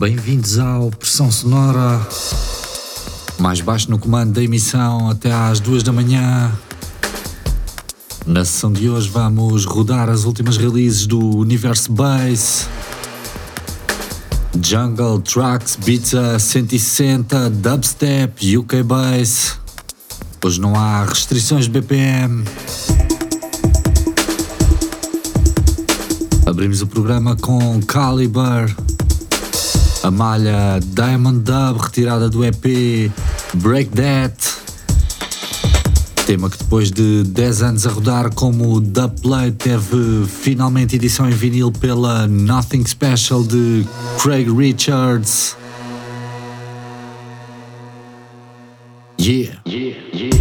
Bem-vindos ao Pressão Sonora. Mais baixo no comando da emissão até às duas da manhã. Na sessão de hoje vamos rodar as últimas releases do Universo Bass. Jungle, Tracks, Pizza 160, Dubstep, UK Bass. Hoje não há restrições de BPM. Abrimos o programa com Caliber, a malha Diamond Dub retirada do EP Break That. Tema que depois de 10 anos a rodar como Dubplate teve finalmente edição em vinil pela Nothing Special de Craig Richards. Yeah. yeah, yeah.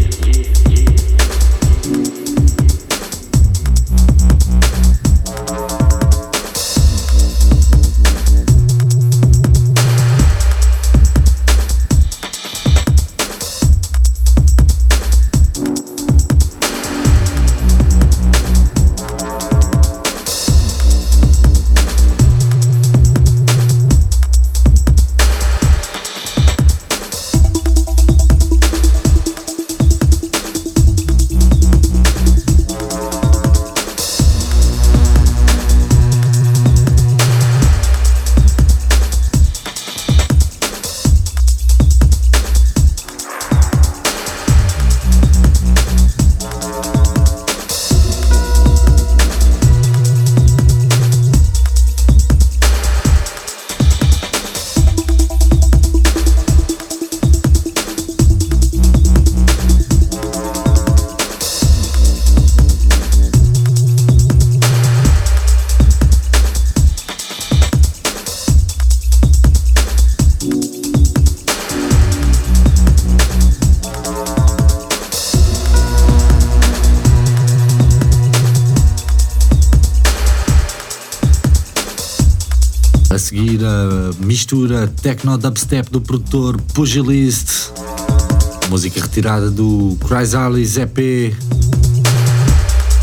Mistura techno dubstep do produtor Pugilist, música retirada do Chrysalis EP,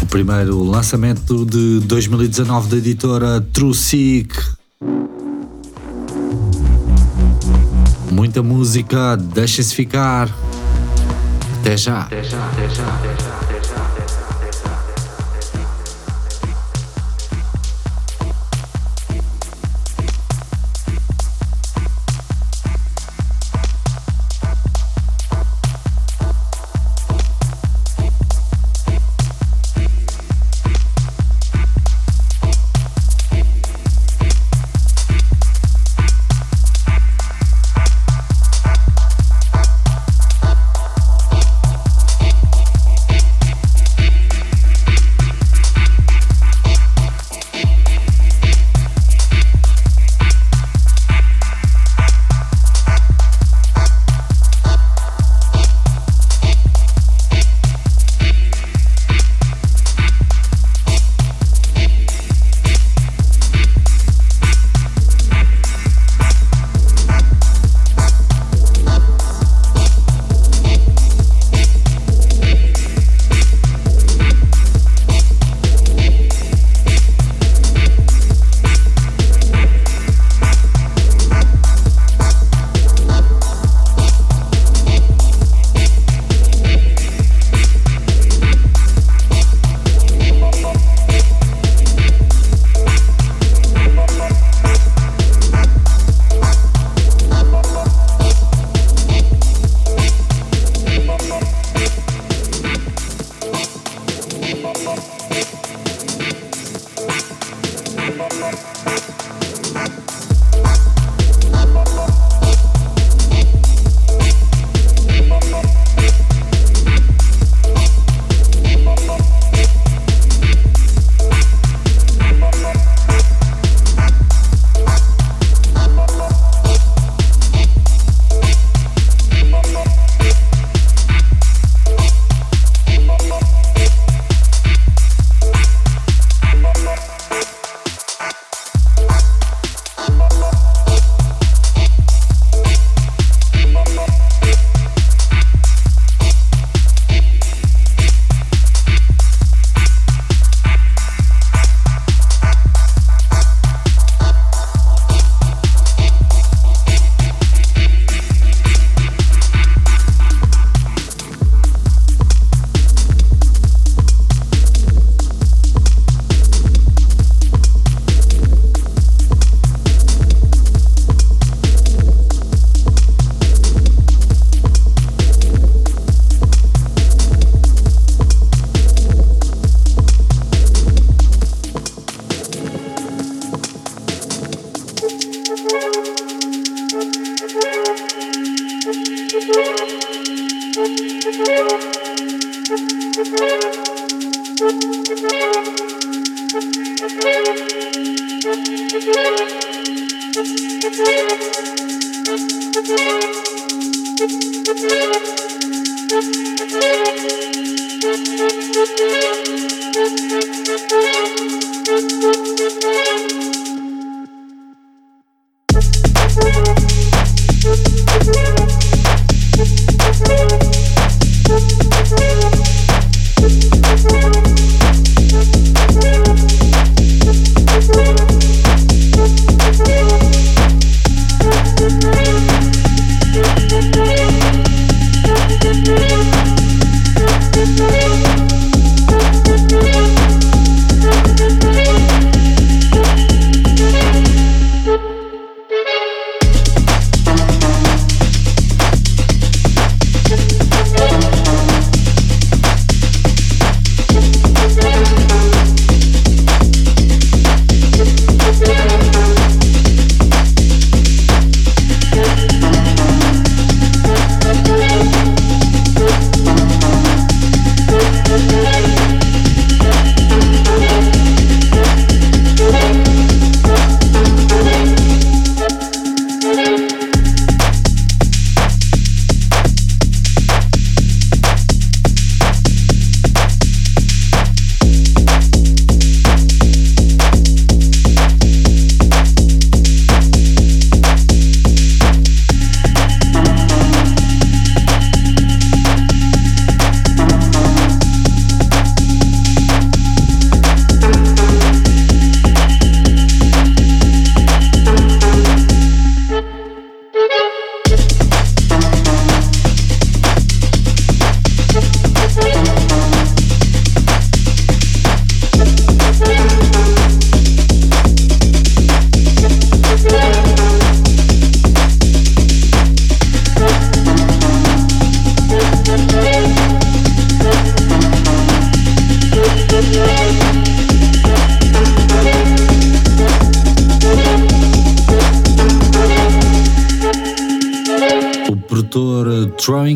o primeiro lançamento de 2019 da editora True Seek. Muita música, deixem-se ficar. Até já. Até já, até já, até já.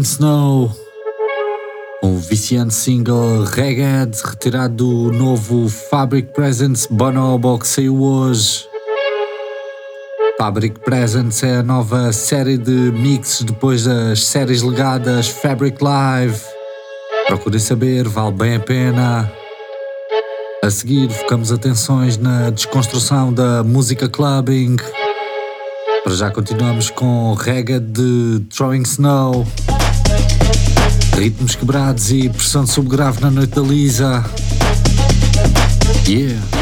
Throwing Snow, um viciante single reggae retirado do novo Fabric Presence Bonobo que saiu hoje. Fabric Presence é a nova série de mixes depois das séries legadas Fabric Live. Procurem saber, vale bem a pena. A seguir, focamos atenções na desconstrução da música clubbing. Para já continuamos com reggae de Throwing Snow. Ritmos quebrados e pressão de subgrave na noite da Lisa. Yeah.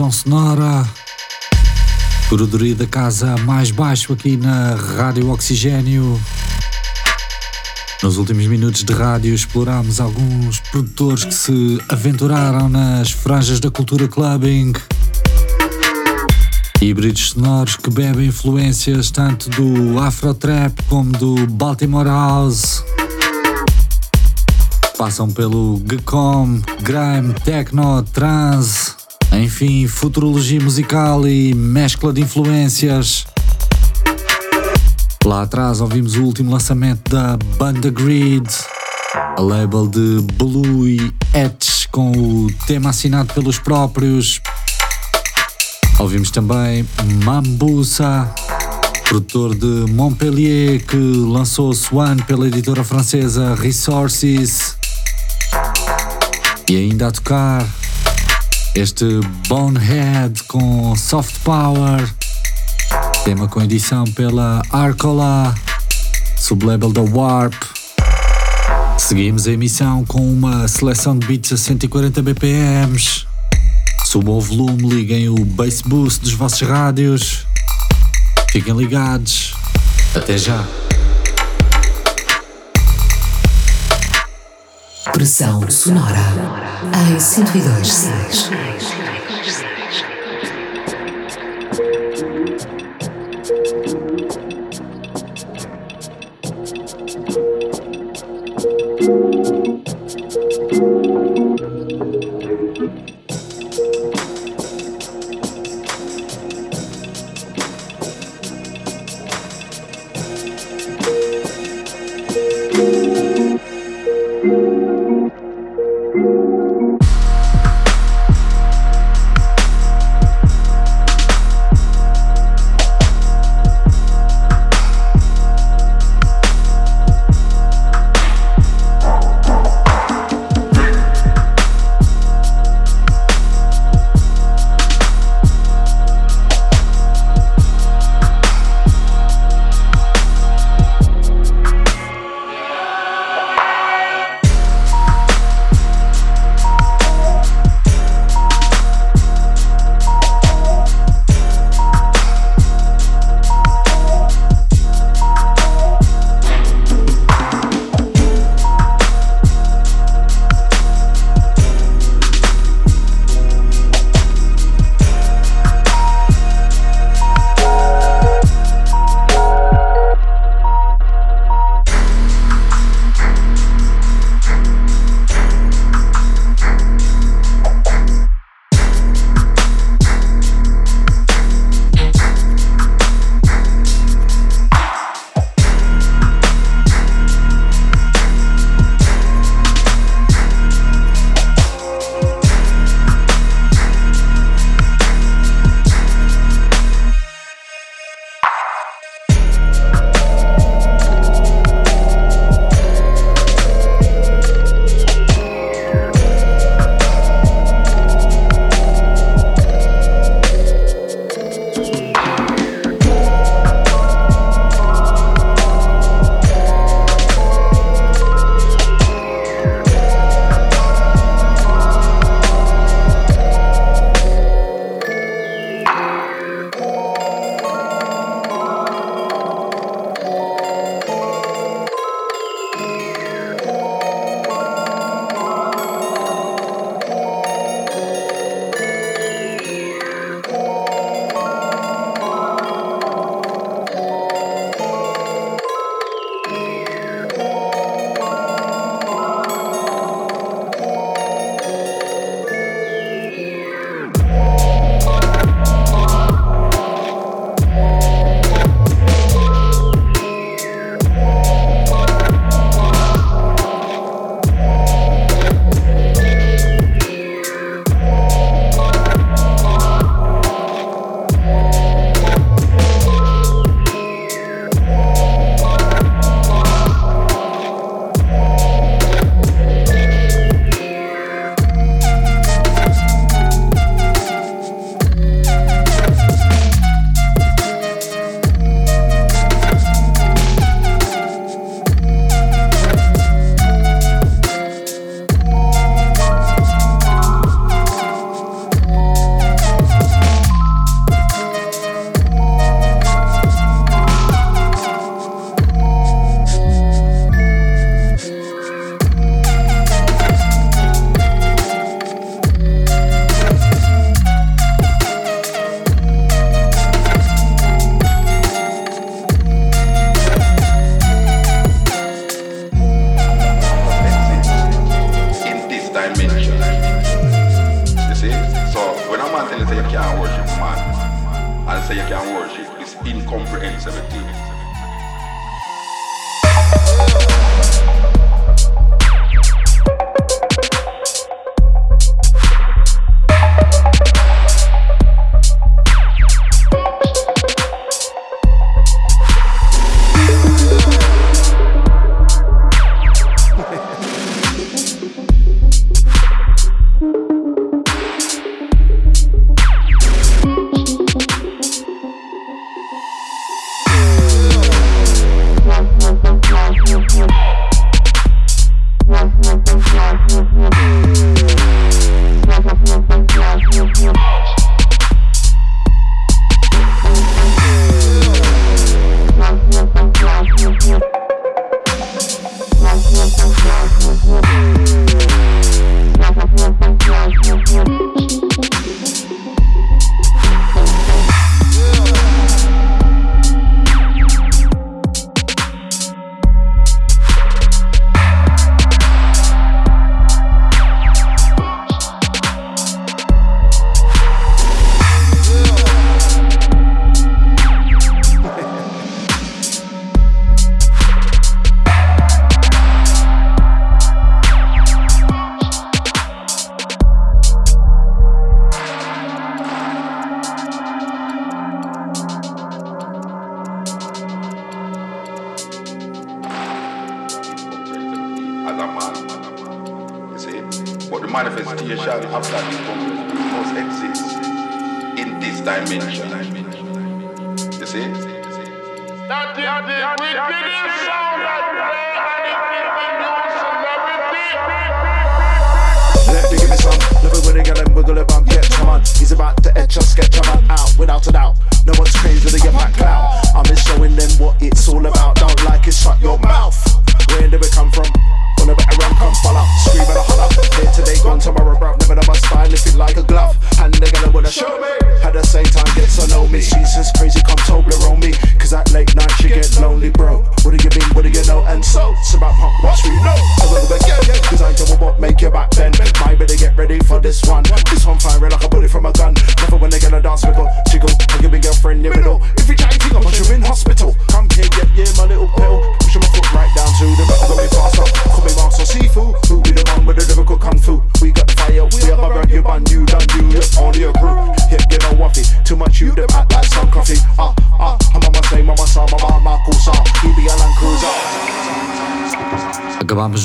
Pressão Sonora. Curadoria da casa mais baixo aqui na Rádio Oxigênio. Nos últimos minutos de rádio exploramos alguns produtores que se aventuraram nas franjas da cultura clubbing. Híbridos sonoros que bebem influências tanto do Afro Trap como do Baltimore House. Passam pelo Gcom, Grime, Techno, Trance. Enfim, futurologia musical e mescla de influências. Lá atrás ouvimos o último lançamento da banda Grid, a label de Blue e Etch com o tema assinado pelos próprios. Ouvimos também Mambusa, produtor de Montpellier, que lançou Swan pela editora francesa Resources. E ainda a tocar este Bonehead com Soft Power, tema com edição pela Arcola, sublabel da Warp. Seguimos a emissão com uma seleção de beats a 140 BPMs. Subam o volume, liguem o bass boost dos vossos rádios. Fiquem ligados. Até já. Pressão sonora em 102.6.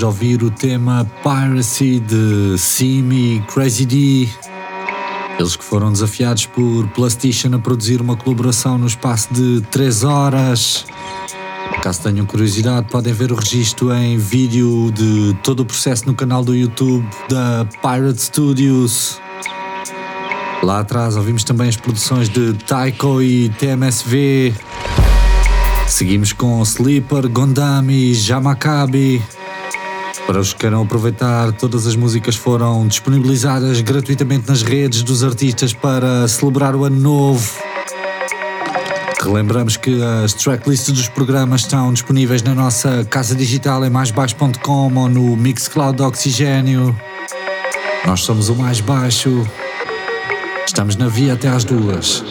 ouvir o tema Piracy de Simi Crazy D. Eles que foram desafiados por PlayStation a produzir uma colaboração no espaço de 3 horas. Caso tenham curiosidade, podem ver o registro em vídeo de todo o processo no canal do YouTube da Pirate Studios. Lá atrás ouvimos também as produções de Taiko e TMSV. Seguimos com Sleeper, Gondami, Jamakabi. Para os que queiram aproveitar, todas as músicas foram disponibilizadas gratuitamente nas redes dos artistas para celebrar o ano novo. Relembramos que as tracklists dos programas estão disponíveis na nossa casa digital em maisbaixo.com ou no Mixcloud Oxigênio. Nós somos o mais baixo. Estamos na via até às duas.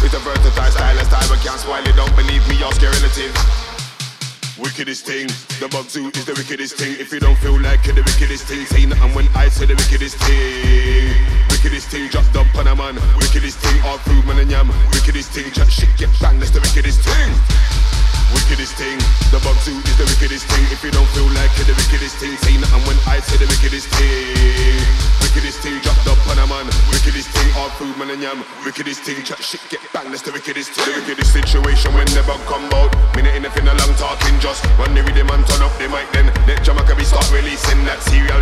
It's a versatile style, a style but can't spoil it. Don't believe me, ask your relative. Wickedest thing, the bug zoo is the wickedest thing. If you don't feel like it, the wickedest thing, say nothing when I say the wickedest thing. Wickedest thing, dropped up on a man. Wickedest thing, all food man and yam. Wickedest thing, chat shit, get bang, that's the wickedest thing. Wickedest thing, the bug zoo is the wickedest thing. If you don't feel like it, the wickedest thing, say nothing when I say the wickedest thing. Wickedest thing, dropped up on a man. Wickedest thing, all food man and yam. Wickedest thing, chat shit, get bang, that's the wickedest thing. The wickedest situation when the bug come out. Minute anything a long talking just run the rhythm and turn up the mic then. Let Jamaica be start releasing that serial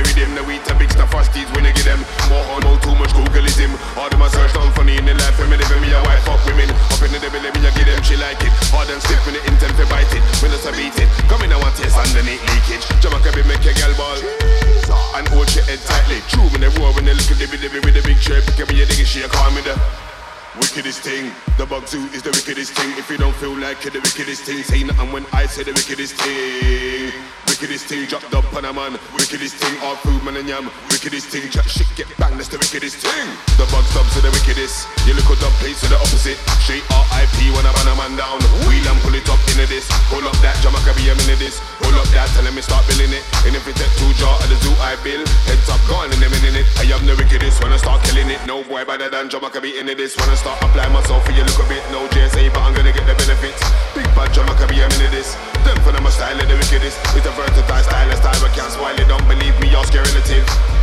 the rhythm. The wheat a big stuff frosties when they get them. More on, more too much Googleism. All them a search down funny in the life. When me living me a wife fuck women. Up in the devil, me a give them she like it. Hard and stiff when the intent to bite it. When it's a beat it. Come in I want taste underneath leakage. Jamaica be make a girl ball. And hold your head tightly. True when they roar when they look at the with the big chair. Pick up your diggy shit, call me the Wickedest thing, the bug zoo is the wickedest thing. If you don't feel like it, the wickedest thing, say nothing when I say the wickedest thing. Wickedest thing, dropped the on a man. Wickedest thing, all food man and yam. Wickedest thing, chat shit, get bang, that's the wickedest thing. The bug subs are the wickedest. You look at the place to the opposite. Straight RIP when I ban a man down. Wheel and pull it up into this. Pull up that Jamaica be a minute this. Pull up that, tell me start billing it. And if it take two jar of the zoo I bill, heads up, gone in a minute. I am the wickedest when I start killing it. No boy better than Jamaica be into this. When I start apply myself for you look a bit. No JSA, but I'm gonna get the benefits. Big bad Jamaica be a minute this. Them for them a style of the wickedest. It's a versatile style, a style but can't spoil it. Don't believe me, ask your relative.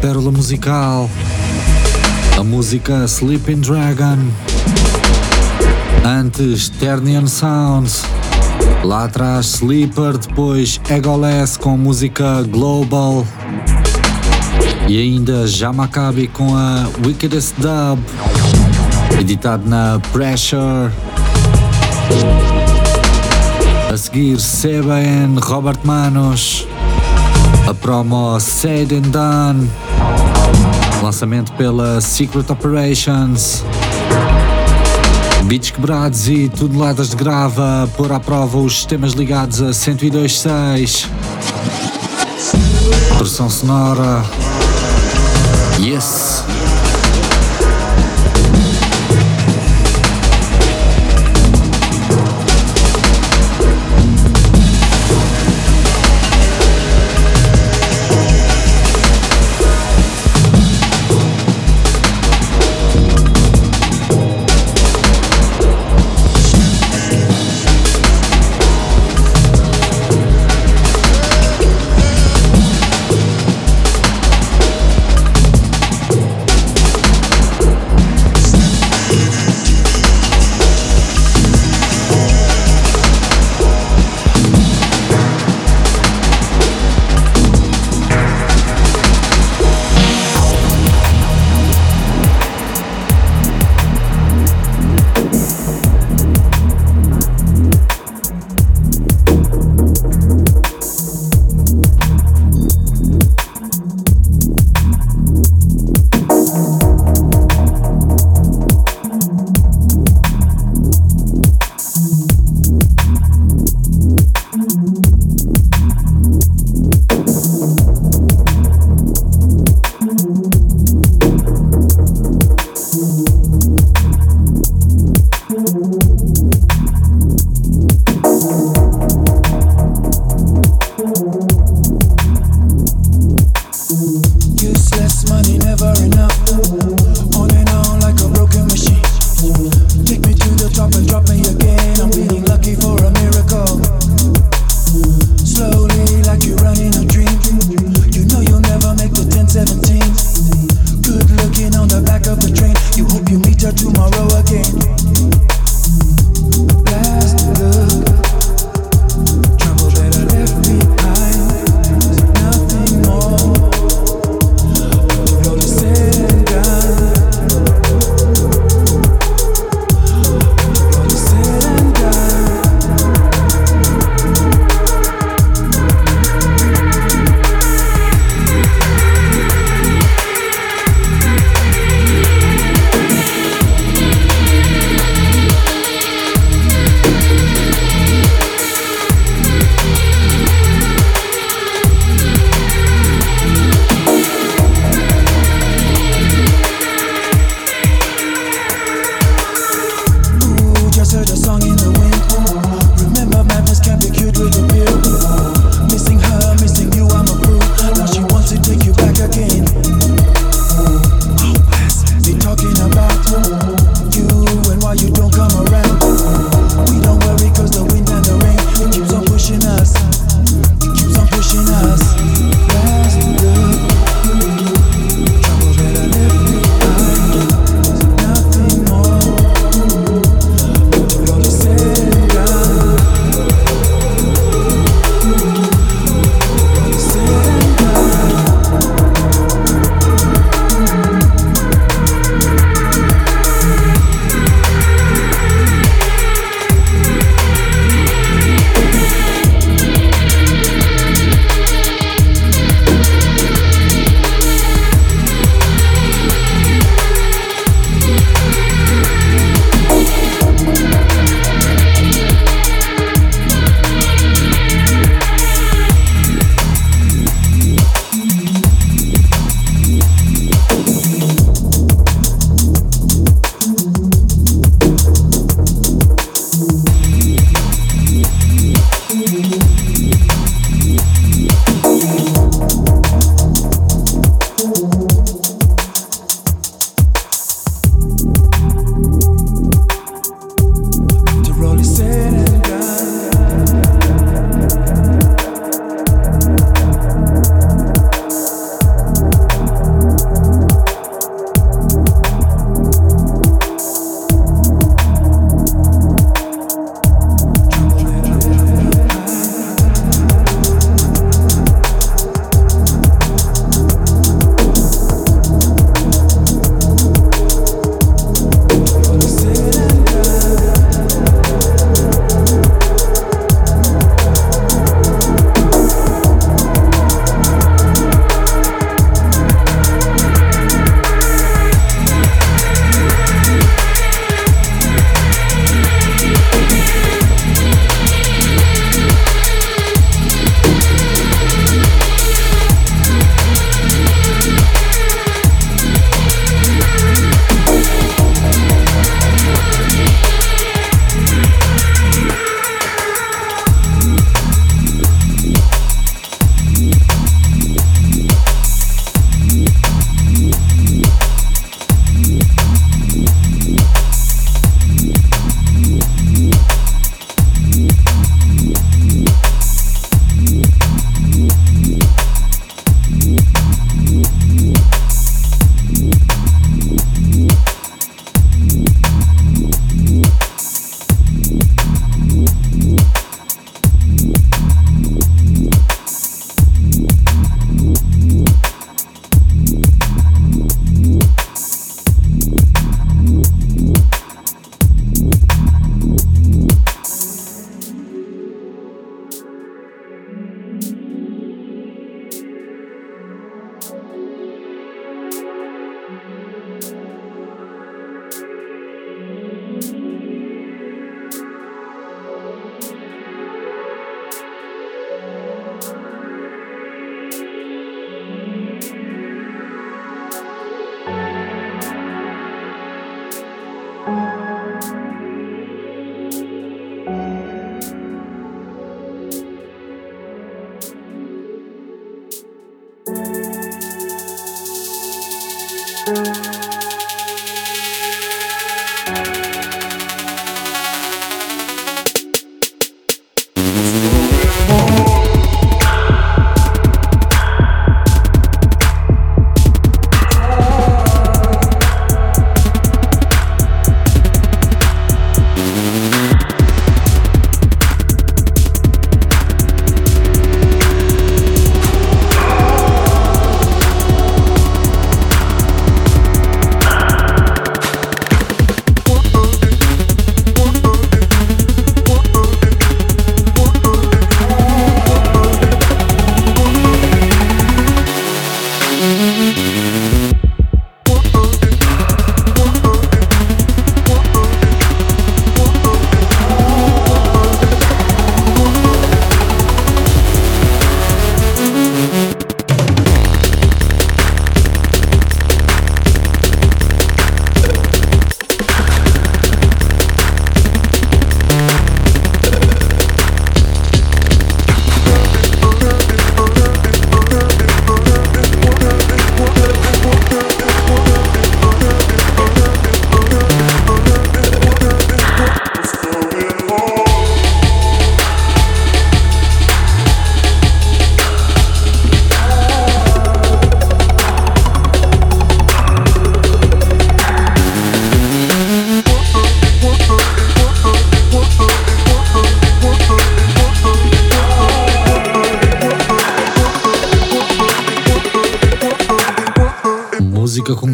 Pérola musical, a música Sleeping Dragon, antes Ternian Sounds, lá atrás Sleeper, depois Egoless com música Global e ainda Jamakabi com a Wickedest Dub, editado na Pressure. A seguir, Seba and Robert Manos. A promo Said and Done. Lançamento pela Secret Operations. Beats quebrados e toneladas de grava. Pôr à prova os sistemas ligados a 102.6. Pressão sonora. Yes!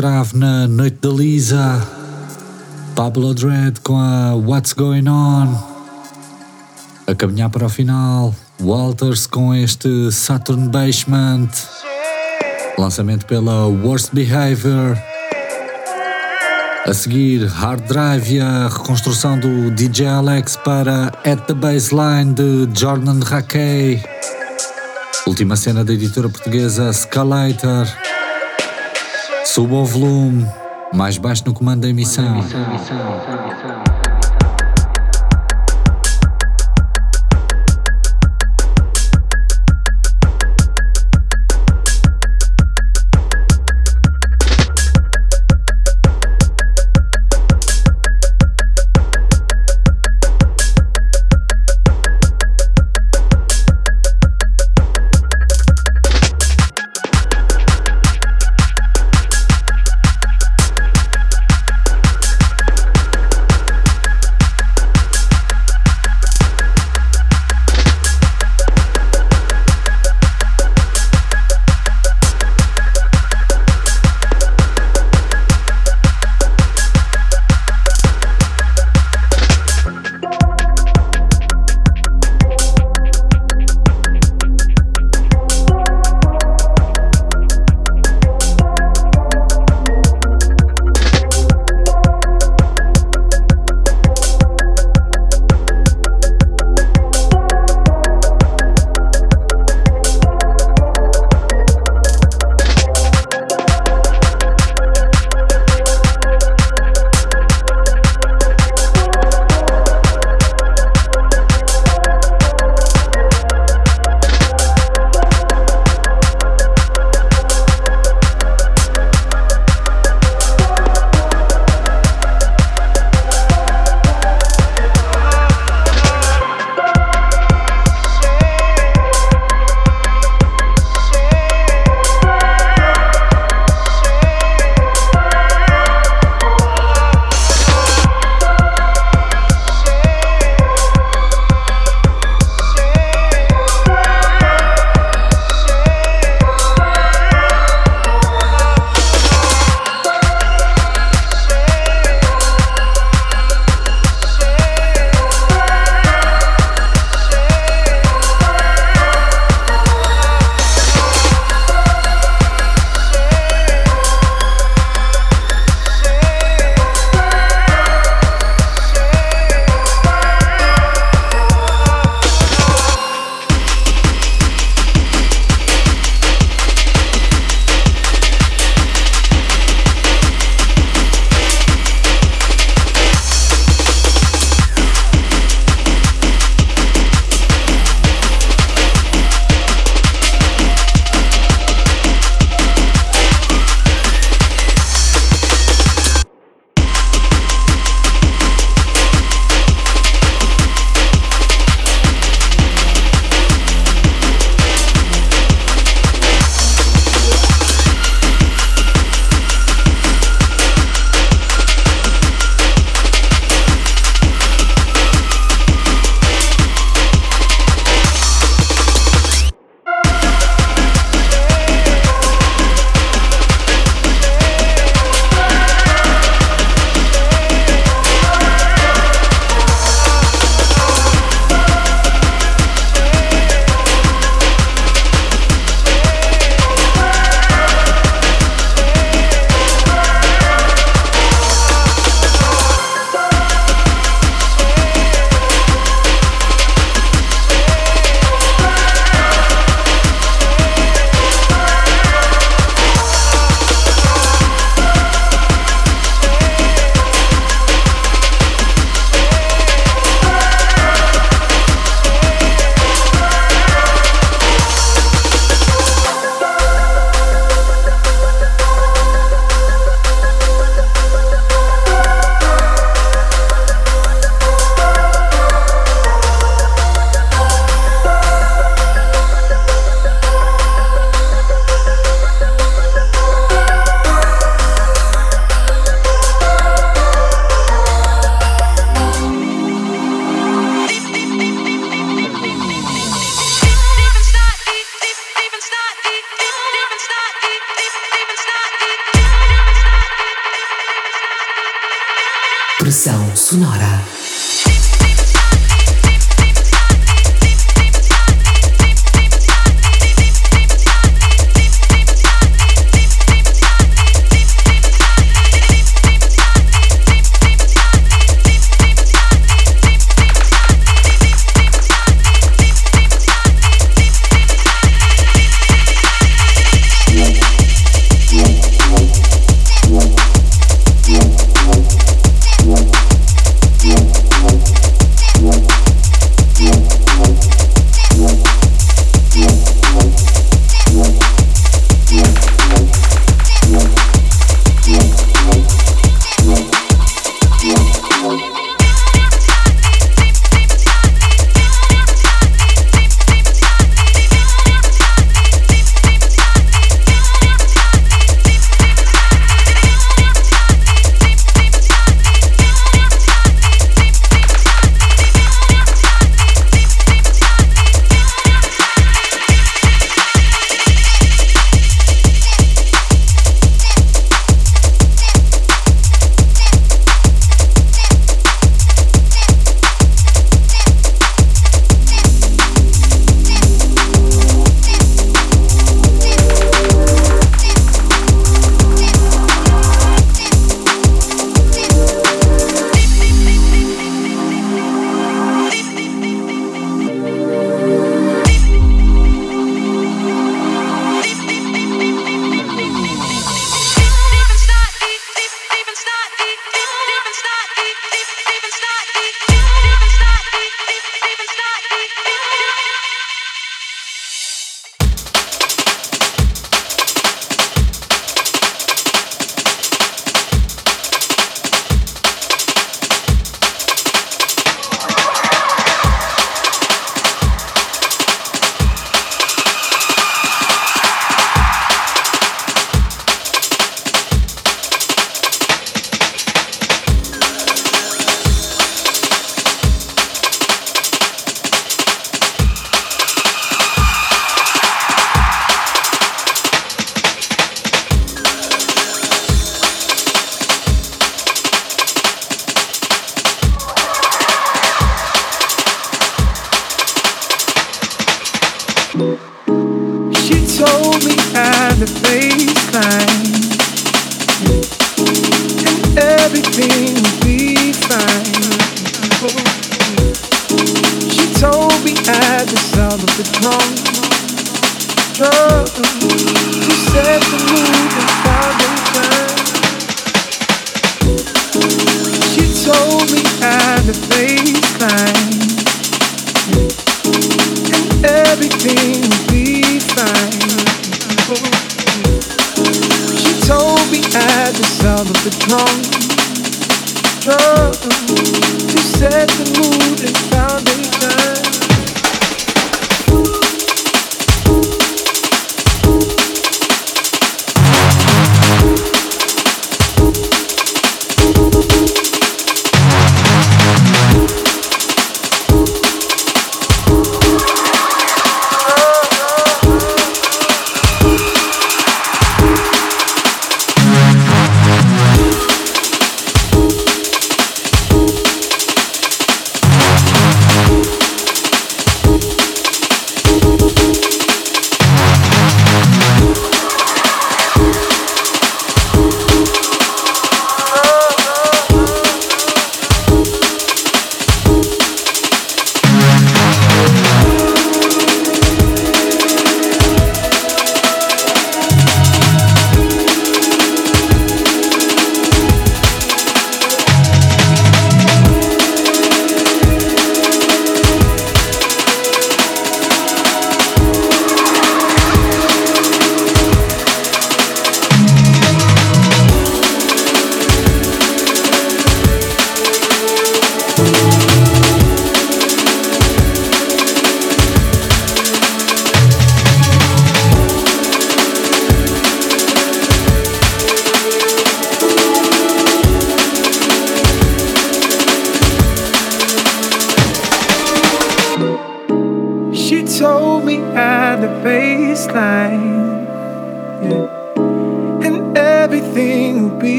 Grave na Noite da Lisa. Pablo Dread com a What's Going On. A caminhar para o final, Walters com este Saturn Basement. Lançamento pela Worst Behavior. A seguir, Hard Drive e a reconstrução do DJ Alex para At the Baseline de Jordan Rackey. Última cena da editora portuguesa Scalator. Suba o volume, mais baixo no comando da emissão.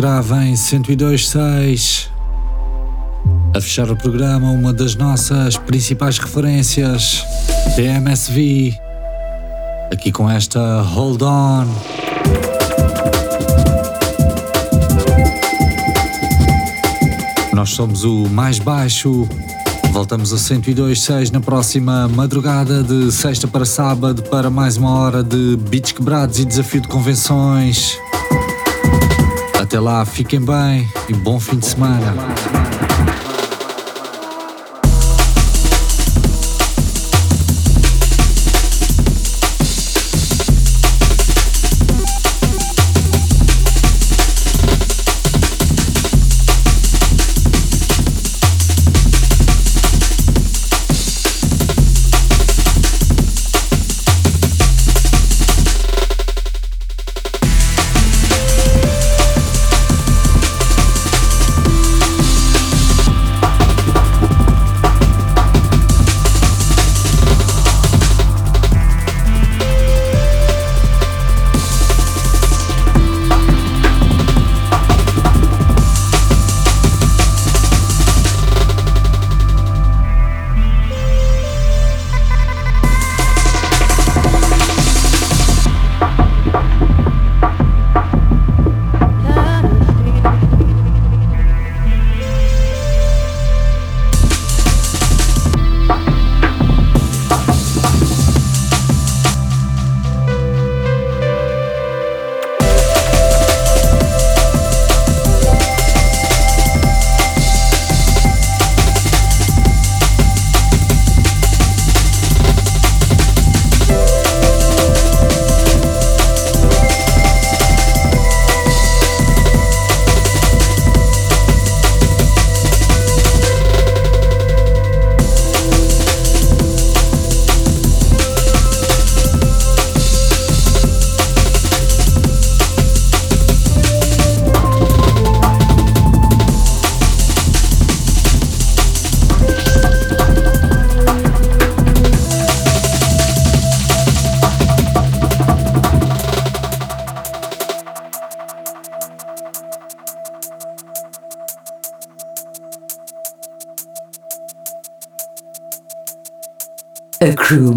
Em 102.6. A fechar o programa, uma das nossas principais referências, TMSV. Aqui com esta Hold On. Nós somos o mais baixo. Voltamos a 102.6 na próxima madrugada de sexta para sábado para mais uma hora de beats quebrados e desafio de convenções. Lá, fiquem bem e bom fim de semana.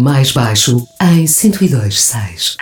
Mais baixo em 102.6.